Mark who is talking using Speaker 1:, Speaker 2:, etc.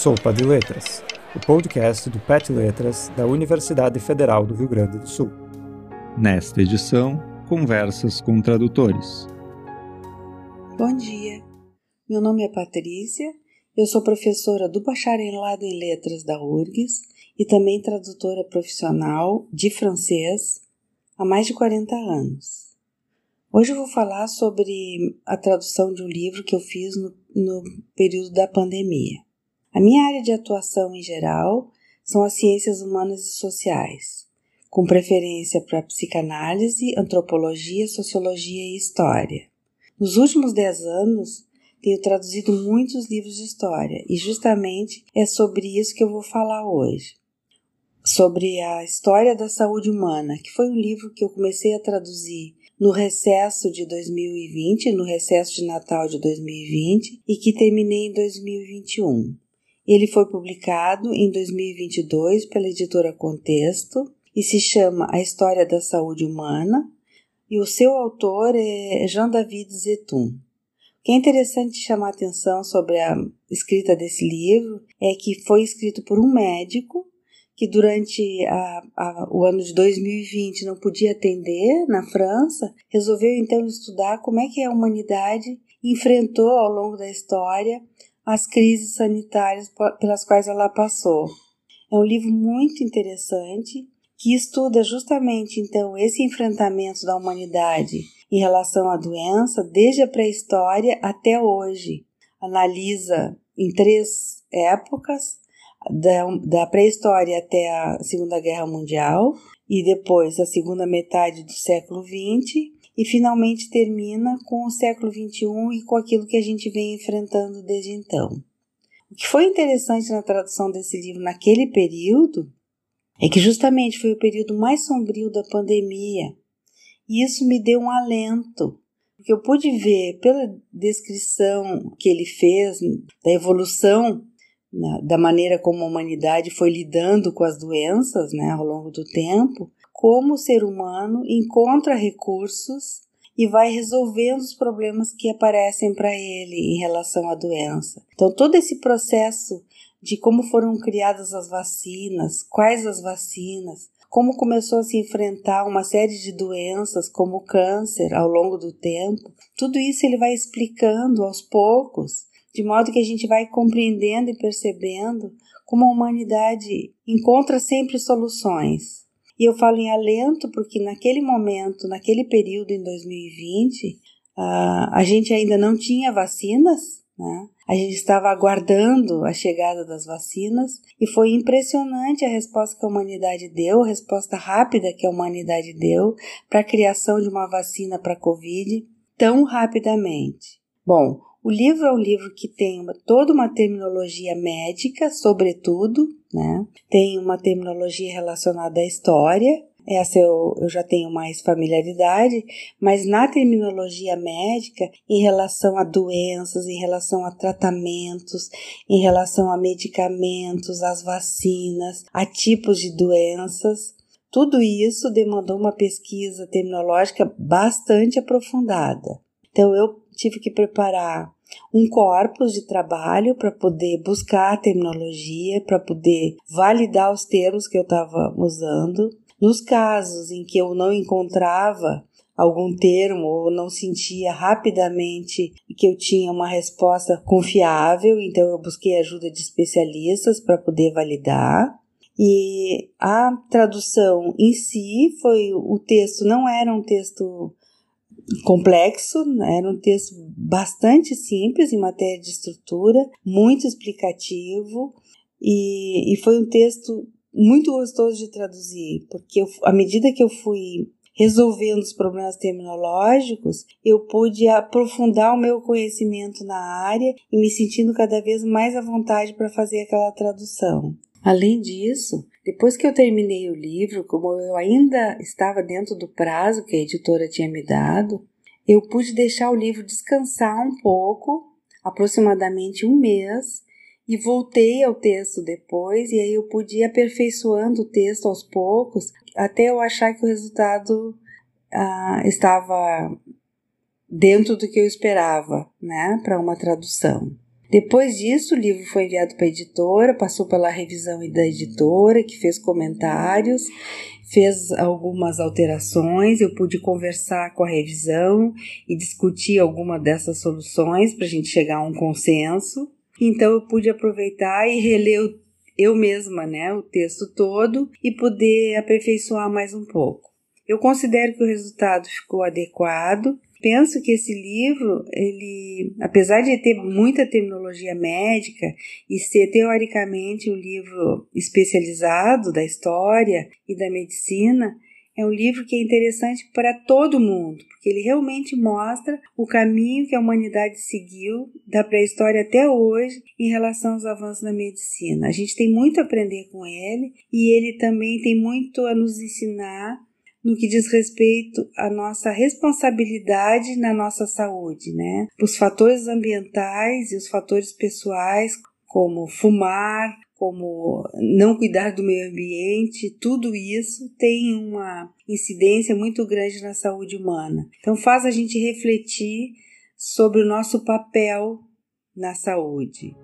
Speaker 1: Sopa de Letras, o podcast do PET Letras da Universidade Federal do Rio Grande do Sul. Nesta edição, conversas com tradutores.
Speaker 2: Bom dia, meu nome é Patrícia, eu sou professora do Bacharelado em Letras da URGS e também tradutora profissional de francês há mais de 40 anos. Hoje eu vou falar sobre a tradução de um livro que eu fiz no, no período da pandemia. A minha área de atuação em geral são as ciências humanas e sociais, com preferência para psicanálise, antropologia, sociologia e história. Nos últimos dez anos, tenho traduzido muitos livros de história e justamente é sobre isso que eu vou falar hoje. Sobre a história da saúde humana, que foi um livro que eu comecei a traduzir no recesso de 2020, no recesso de Natal de 2020 e que terminei em 2021. Ele foi publicado em 2022 pela editora Contexto e se chama A História da Saúde Humana, e o seu autor é Jean-David Zetum. O que é interessante chamar a atenção sobre a escrita desse livro é que foi escrito por um médico que durante a, a, o ano de 2020 não podia atender na França, resolveu então estudar como é que a humanidade enfrentou ao longo da história as crises sanitárias pelas quais ela passou. É um livro muito interessante que estuda justamente então esse enfrentamento da humanidade em relação à doença desde a pré-história até hoje. Analisa em três épocas, da, da pré-história até a Segunda Guerra Mundial e depois a segunda metade do século XX e finalmente termina com o século XXI e com aquilo que a gente vem enfrentando desde então. O que foi interessante na tradução desse livro naquele período é que justamente foi o período mais sombrio da pandemia e isso me deu um alento, porque eu pude ver pela descrição que ele fez da evolução da maneira como a humanidade foi lidando com as doenças né, ao longo do tempo, como o ser humano encontra recursos e vai resolvendo os problemas que aparecem para ele em relação à doença. Então, todo esse processo de como foram criadas as vacinas, quais as vacinas, como começou a se enfrentar uma série de doenças como o câncer ao longo do tempo, tudo isso ele vai explicando aos poucos, de modo que a gente vai compreendendo e percebendo como a humanidade encontra sempre soluções. E eu falo em alento porque naquele momento, naquele período em 2020, uh, a gente ainda não tinha vacinas, né? A gente estava aguardando a chegada das vacinas e foi impressionante a resposta que a humanidade deu, a resposta rápida que a humanidade deu para a criação de uma vacina para a Covid tão rapidamente. Bom, o livro é um livro que tem uma, toda uma terminologia médica, sobretudo, né? Tem uma terminologia relacionada à história, essa eu, eu já tenho mais familiaridade, mas na terminologia médica, em relação a doenças, em relação a tratamentos, em relação a medicamentos, às vacinas, a tipos de doenças, tudo isso demandou uma pesquisa terminológica bastante aprofundada. Então eu tive que preparar um corpus de trabalho para poder buscar a terminologia, para poder validar os termos que eu estava usando. Nos casos em que eu não encontrava algum termo ou não sentia rapidamente que eu tinha uma resposta confiável, então eu busquei ajuda de especialistas para poder validar. E a tradução em si foi o texto não era um texto complexo, né? era um texto bastante simples em matéria de estrutura, muito explicativo e, e foi um texto muito gostoso de traduzir, porque eu, à medida que eu fui resolvendo os problemas terminológicos, eu pude aprofundar o meu conhecimento na área e me sentindo cada vez mais à vontade para fazer aquela tradução. Além disso, depois que eu terminei o livro, como eu ainda estava dentro do prazo que a editora tinha me dado, eu pude deixar o livro descansar um pouco, aproximadamente um mês, e voltei ao texto depois, e aí eu pude ir aperfeiçoando o texto aos poucos, até eu achar que o resultado ah, estava dentro do que eu esperava, né, para uma tradução. Depois disso, o livro foi enviado para a editora, passou pela revisão da editora, que fez comentários, fez algumas alterações. Eu pude conversar com a revisão e discutir alguma dessas soluções para a gente chegar a um consenso. Então, eu pude aproveitar e reler eu mesma né, o texto todo e poder aperfeiçoar mais um pouco. Eu considero que o resultado ficou adequado. Penso que esse livro, ele, apesar de ter muita terminologia médica e ser teoricamente um livro especializado da história e da medicina, é um livro que é interessante para todo mundo, porque ele realmente mostra o caminho que a humanidade seguiu da pré-história até hoje em relação aos avanços na medicina. A gente tem muito a aprender com ele e ele também tem muito a nos ensinar no que diz respeito à nossa responsabilidade na nossa saúde, né? Os fatores ambientais e os fatores pessoais, como fumar, como não cuidar do meio ambiente, tudo isso tem uma incidência muito grande na saúde humana. Então faz a gente refletir sobre o nosso papel na saúde.